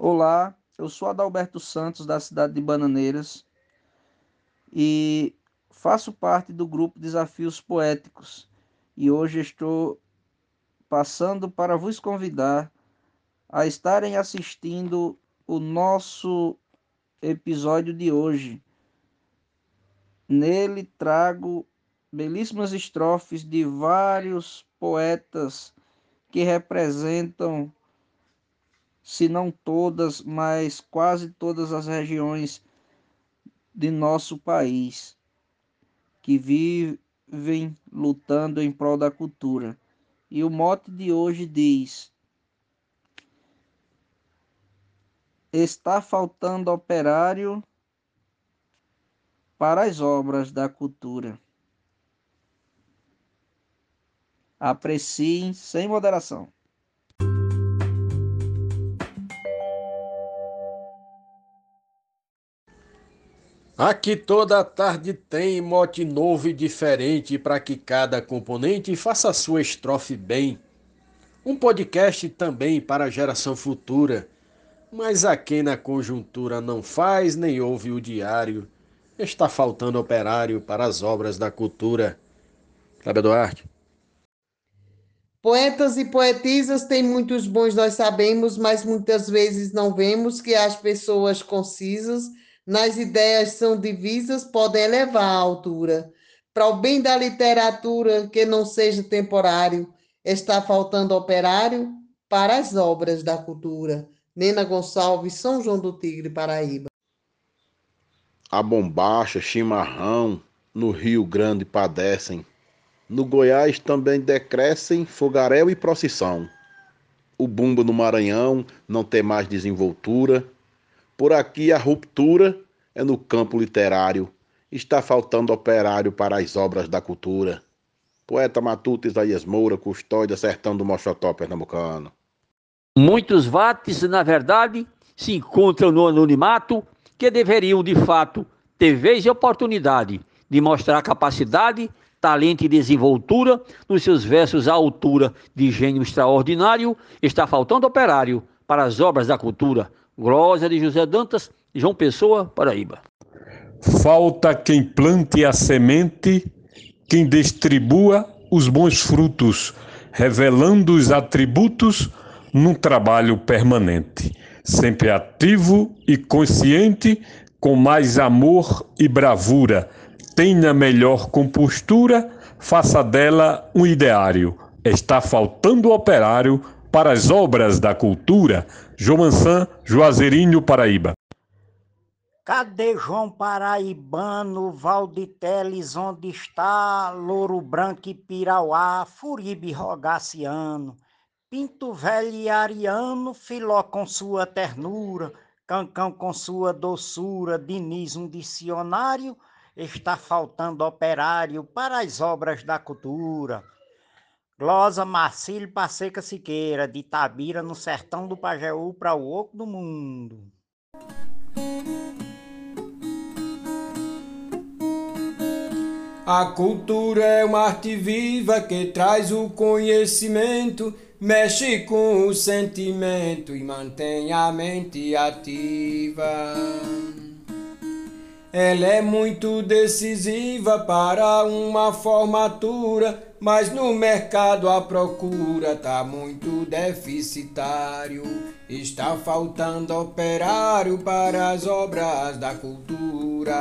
Olá, eu sou Adalberto Santos, da cidade de Bananeiras, e faço parte do grupo Desafios Poéticos. E hoje estou passando para vos convidar a estarem assistindo o nosso episódio de hoje. Nele trago belíssimas estrofes de vários poetas que representam se não todas, mas quase todas as regiões de nosso país que vivem lutando em prol da cultura. E o mote de hoje diz: Está faltando operário para as obras da cultura. Apreciem sem moderação. Aqui toda tarde tem mote novo e diferente para que cada componente faça a sua estrofe bem. Um podcast também para a geração futura. Mas a quem na conjuntura não faz nem ouve o diário, está faltando operário para as obras da cultura. Cláudio Duarte. Poetas e poetisas têm muitos bons, nós sabemos, mas muitas vezes não vemos que as pessoas concisas nas ideias são divisas, podem elevar a altura. Para o bem da literatura, que não seja temporário, está faltando operário para as obras da cultura. Nena Gonçalves, São João do Tigre, Paraíba. A bombacha, chimarrão, no Rio Grande padecem. No Goiás também decrescem fogaréu e procissão. O bumbo no Maranhão não tem mais desenvoltura por aqui a ruptura é no campo literário. Está faltando operário para as obras da cultura. Poeta matuto Isaías Moura, custódia sertão do Mochotó pernambucano. Muitos vates, na verdade, se encontram no anonimato que deveriam, de fato, ter vez e oportunidade de mostrar capacidade, talento e desenvoltura nos seus versos à altura de gênio extraordinário. Está faltando operário para as obras da cultura. Glória de José Dantas, João Pessoa, Paraíba. Falta quem plante a semente, quem distribua os bons frutos, revelando os atributos num trabalho permanente, sempre ativo e consciente, com mais amor e bravura. Tenha melhor compostura, faça dela um ideário. Está faltando operário para as obras da cultura. Joançã, Juazeirinho, Paraíba. Cadê João Paraibano, Valditeles, onde está? Louro Branco e Pirauá, Furibe Rogaciano, Pinto Velho e Ariano, Filó com sua ternura, Cancão com sua doçura, Diniz um dicionário, está faltando operário para as obras da cultura. Glosa Marcílio Passeca Siqueira, de Tabira, no sertão do Pajeú, para o oco do mundo. A cultura é uma arte viva que traz o conhecimento, mexe com o sentimento e mantém a mente ativa. Ela é muito decisiva para uma formatura, mas no mercado a procura tá muito deficitário. Está faltando operário para as obras da cultura.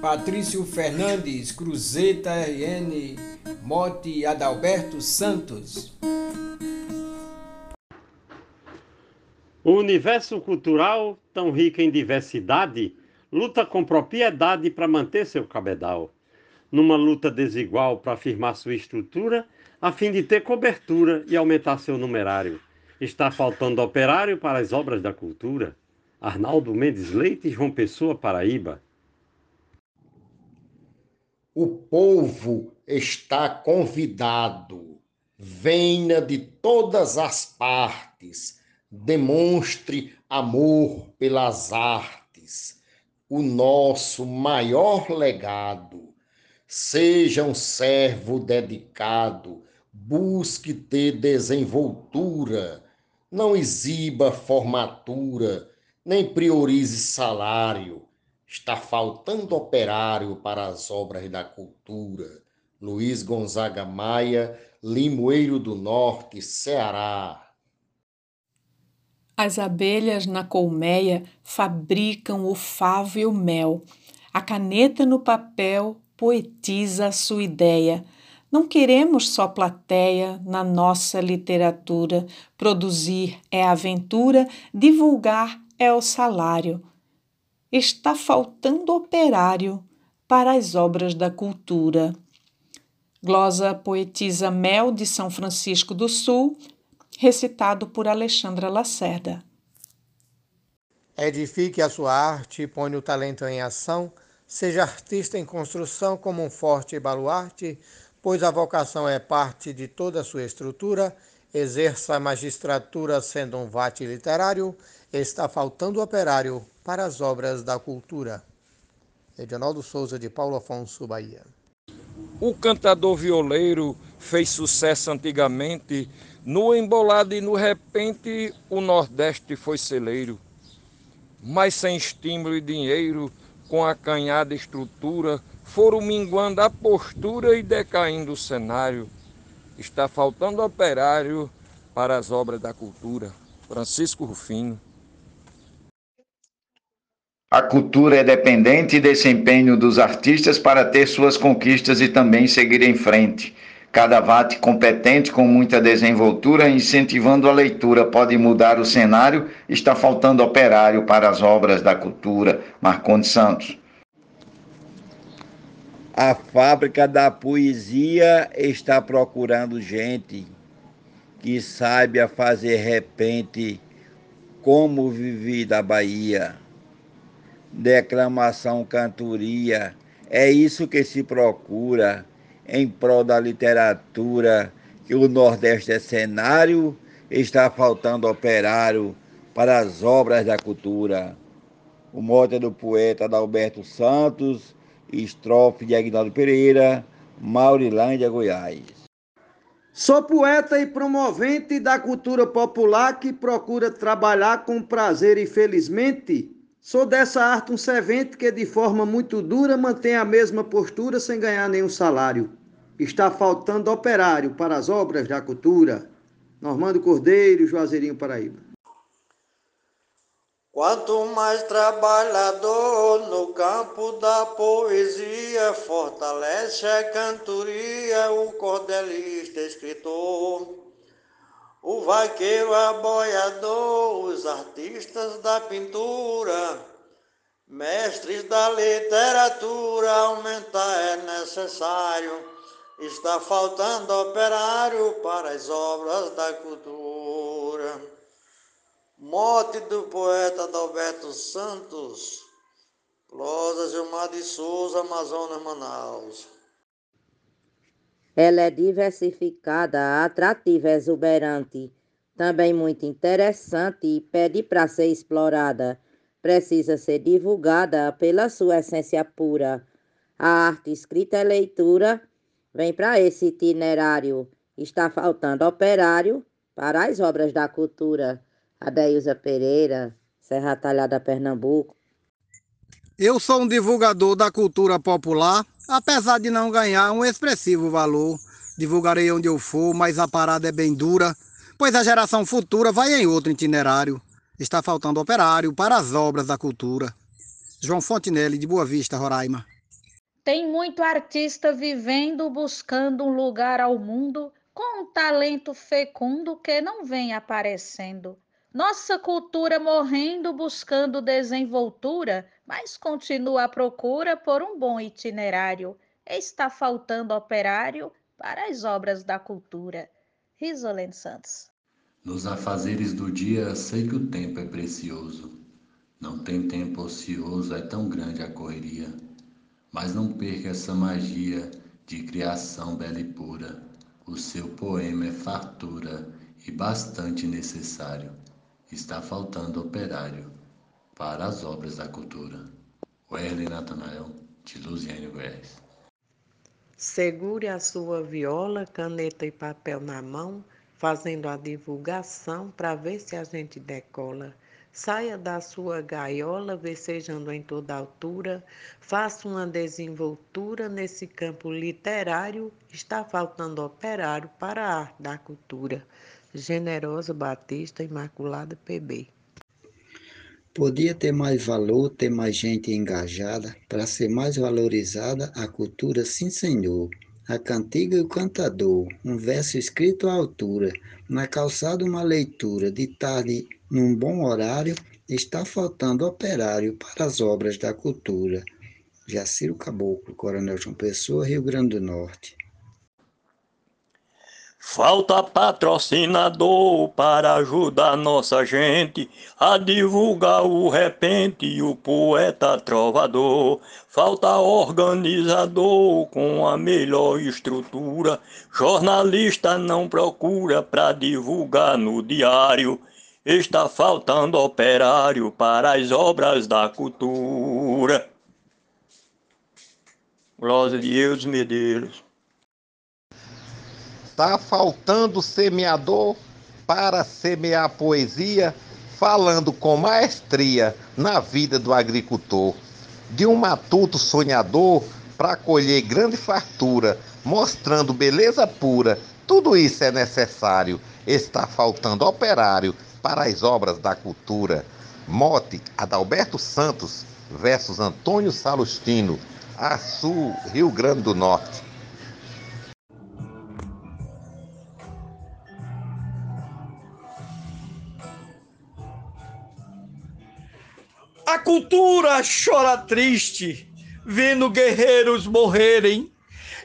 Patrício Fernandes, Cruzeta RN, Mote Adalberto Santos. O universo cultural, tão rico em diversidade, luta com propriedade para manter seu cabedal. Numa luta desigual para afirmar sua estrutura, a fim de ter cobertura e aumentar seu numerário. Está faltando operário para as obras da cultura. Arnaldo Mendes Leite, João Pessoa, Paraíba. O povo está convidado. Venha de todas as partes, demonstre amor pelas artes, o nosso maior legado. Seja um servo dedicado, busque ter desenvoltura, Não exiba formatura, nem priorize salário. Está faltando operário para as obras da cultura. Luiz Gonzaga Maia, Limoeiro do Norte, Ceará. As abelhas na colmeia fabricam o favo e o mel. A caneta no papel poetiza a sua ideia. Não queremos só plateia na nossa literatura. Produzir é aventura, divulgar é o salário. Está faltando operário para as obras da cultura. Glosa poetisa Mel de São Francisco do Sul, recitado por Alexandra Lacerda. Edifique a sua arte e põe o talento em ação. Seja artista em construção como um forte baluarte, pois a vocação é parte de toda a sua estrutura. Exerça a magistratura sendo um vate literário. Está faltando operário para as obras da cultura. Edinaldo Souza, de Paulo Afonso, Bahia. O cantador violeiro fez sucesso antigamente no embolado e no repente o Nordeste foi celeiro. Mas sem estímulo e dinheiro, com a canhada estrutura, foram minguando a postura e decaindo o cenário. Está faltando operário para as obras da cultura. Francisco Rufino. A cultura é dependente desse empenho dos artistas para ter suas conquistas e também seguir em frente. Cada vate competente, com muita desenvoltura, incentivando a leitura, pode mudar o cenário. Está faltando operário para as obras da cultura. Marcondes Santos. A fábrica da poesia está procurando gente que saiba fazer repente como vivi da Bahia. Declamação, cantoria, é isso que se procura em prol da literatura, que o Nordeste é cenário, está faltando operário para as obras da cultura. O mote é do poeta Adalberto Santos, estrofe de Aguinaldo Pereira, Maurilândia, Goiás. Sou poeta e promovente da cultura popular que procura trabalhar com prazer e felizmente. Sou dessa arte um servente que de forma muito dura mantém a mesma postura sem ganhar nenhum salário. Está faltando operário para as obras da cultura. Normando Cordeiro, Juazeirinho, Paraíba. Quanto mais trabalhador no campo da poesia, fortalece a cantoria o cordelista escritor. O vaqueiro aboiador, os artistas da pintura, mestres da literatura, aumentar é necessário Está faltando operário para as obras da cultura. Mote do poeta Adalberto Santos, Closa Gilmar de Souza, Amazonas, Manaus. Ela é diversificada, atrativa, exuberante, também muito interessante e pede para ser explorada. Precisa ser divulgada pela sua essência pura. A arte escrita e leitura vem para esse itinerário. Está faltando operário para as obras da cultura. Adeilza Pereira, Serra Talhada, Pernambuco. Eu sou um divulgador da cultura popular, apesar de não ganhar um expressivo valor. Divulgarei onde eu for, mas a parada é bem dura, pois a geração futura vai em outro itinerário. Está faltando operário para as obras da cultura. João Fontinelli, de Boa Vista, Roraima. Tem muito artista vivendo, buscando um lugar ao mundo, com um talento fecundo que não vem aparecendo. Nossa cultura morrendo, buscando desenvoltura, mas continua à procura por um bom itinerário. Está faltando operário para as obras da cultura. Risolene Santos. Nos afazeres do dia, sei que o tempo é precioso. Não tem tempo ocioso, é tão grande a correria. Mas não perca essa magia de criação bela e pura. O seu poema é fartura e bastante necessário. Está faltando operário para as obras da cultura. Werley Natanael, de Luziane Segure a sua viola, caneta e papel na mão fazendo a divulgação para ver se a gente decola. Saia da sua gaiola, vicejando em toda altura, faça uma desenvoltura nesse campo literário, está faltando operário para a arte da cultura. Generosa Batista Imaculada PB. Podia ter mais valor, ter mais gente engajada, para ser mais valorizada a cultura, sim, senhor. A cantiga e o cantador, um verso escrito à altura, na calçada uma leitura, de tarde num bom horário, está faltando operário para as obras da cultura. Jaciro Caboclo, Coronel João Pessoa, Rio Grande do Norte. Falta patrocinador para ajudar nossa gente a divulgar o repente e o poeta trovador. Falta organizador com a melhor estrutura. Jornalista não procura para divulgar no diário. Está faltando operário para as obras da cultura. Glória de Deus Medeiros. Está faltando semeador para semear poesia, falando com maestria na vida do agricultor. De um matuto sonhador para colher grande fartura, mostrando beleza pura. Tudo isso é necessário. Está faltando operário para as obras da cultura. Mote Adalberto Santos versus Antônio Salustino, Açu, Rio Grande do Norte. Cultura chora triste, vendo guerreiros morrerem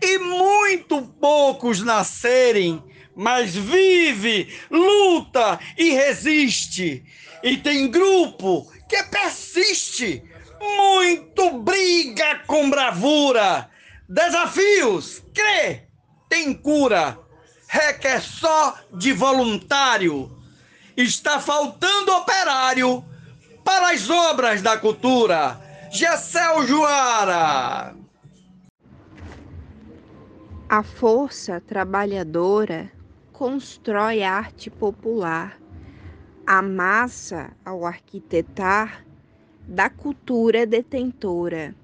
e muito poucos nascerem mas vive, luta e resiste. E tem grupo que persiste, muito briga com bravura. Desafios, crê, tem cura, requer só de voluntário. Está faltando operário para as obras da cultura. Gessel Juara. A força trabalhadora constrói arte popular. A massa, ao arquitetar, da cultura detentora.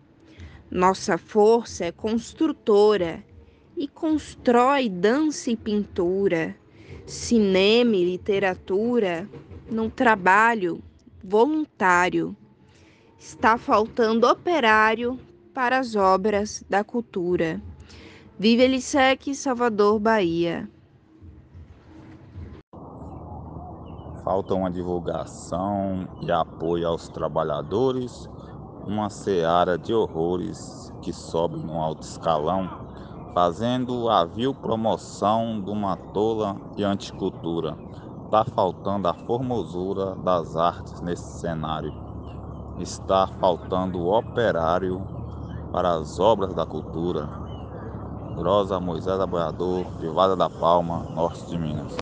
Nossa força é construtora e constrói dança e pintura, cinema e literatura num trabalho voluntário. Está faltando operário para as obras da cultura. Vive Elisec, Salvador, Bahia. Falta uma divulgação e apoio aos trabalhadores, uma seara de horrores que sobe no alto escalão, fazendo a vil promoção de uma tola e anticultura. Está faltando a formosura das artes nesse cenário. Está faltando o operário para as obras da cultura. Grosa Moisés Aboiador, Privada da Palma, Norte de Minas.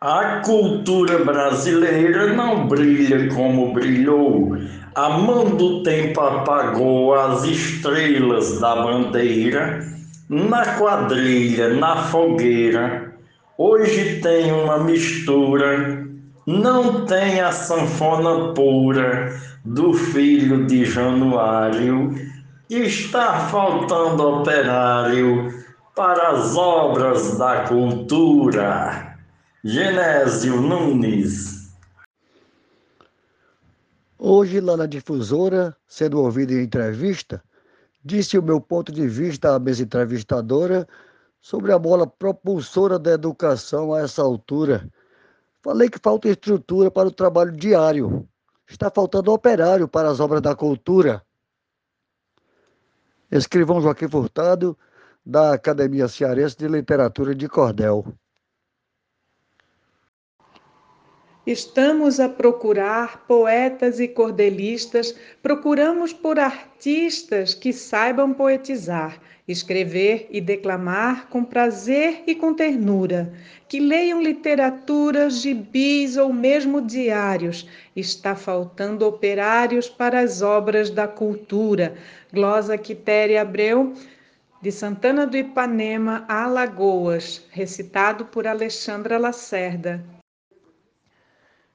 A cultura brasileira não brilha como brilhou. A mão do tempo apagou as estrelas da bandeira. Na quadrilha, na fogueira, hoje tem uma mistura. Não tem a sanfona pura do filho de Januário. Está faltando operário para as obras da cultura. Genésio Nunes. Hoje, lá na difusora, sendo ouvido em entrevista, disse o meu ponto de vista à mesa entrevistadora sobre a bola propulsora da educação a essa altura. Falei que falta estrutura para o trabalho diário. Está faltando operário para as obras da cultura. Escrivão Joaquim Furtado, da Academia Cearense de Literatura de Cordel. Estamos a procurar poetas e cordelistas, procuramos por artistas que saibam poetizar, escrever e declamar com prazer e com ternura, que leiam literaturas, gibis ou mesmo diários. Está faltando operários para as obras da cultura. Glosa Quitéria Abreu, de Santana do Ipanema Alagoas, recitado por Alexandra Lacerda.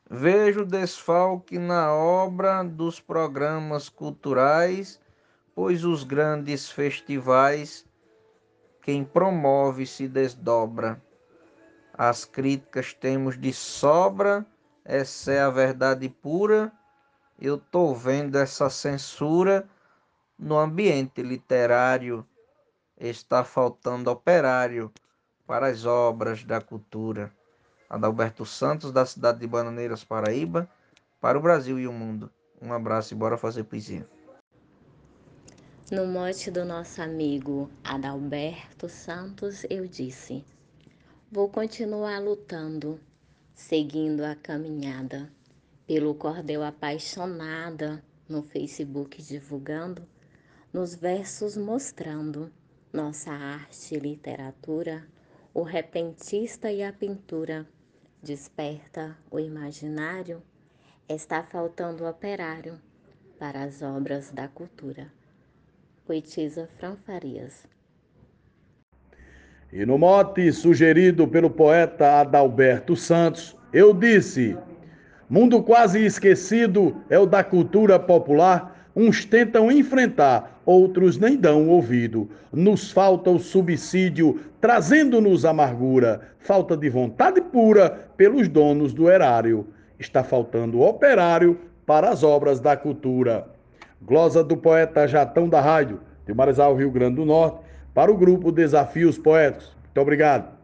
Vejo desfalque na obra dos programas culturais, pois os grandes festivais quem promove se desdobra. As críticas temos de sobra, essa é a verdade pura. Eu tô vendo essa censura no ambiente literário. Está faltando operário para as obras da cultura. Adalberto Santos, da cidade de Bananeiras, Paraíba, para o Brasil e o mundo. Um abraço e bora fazer poesia. No mote do nosso amigo Adalberto Santos, eu disse: Vou continuar lutando, seguindo a caminhada, pelo cordel apaixonada, no Facebook divulgando, nos versos mostrando nossa arte e literatura, o repentista e a pintura desperta o imaginário, está faltando operário para as obras da cultura. Poetisa Fran Farias. E no mote sugerido pelo poeta Adalberto Santos, eu disse: mundo quase esquecido é o da cultura popular. Uns tentam enfrentar, outros nem dão ouvido. Nos falta o subsídio, trazendo-nos amargura, falta de vontade pura pelos donos do erário. Está faltando operário para as obras da cultura. Glosa do poeta Jatão da Rádio, de Marizal, Rio Grande do Norte, para o grupo Desafios Poéticos. Muito obrigado.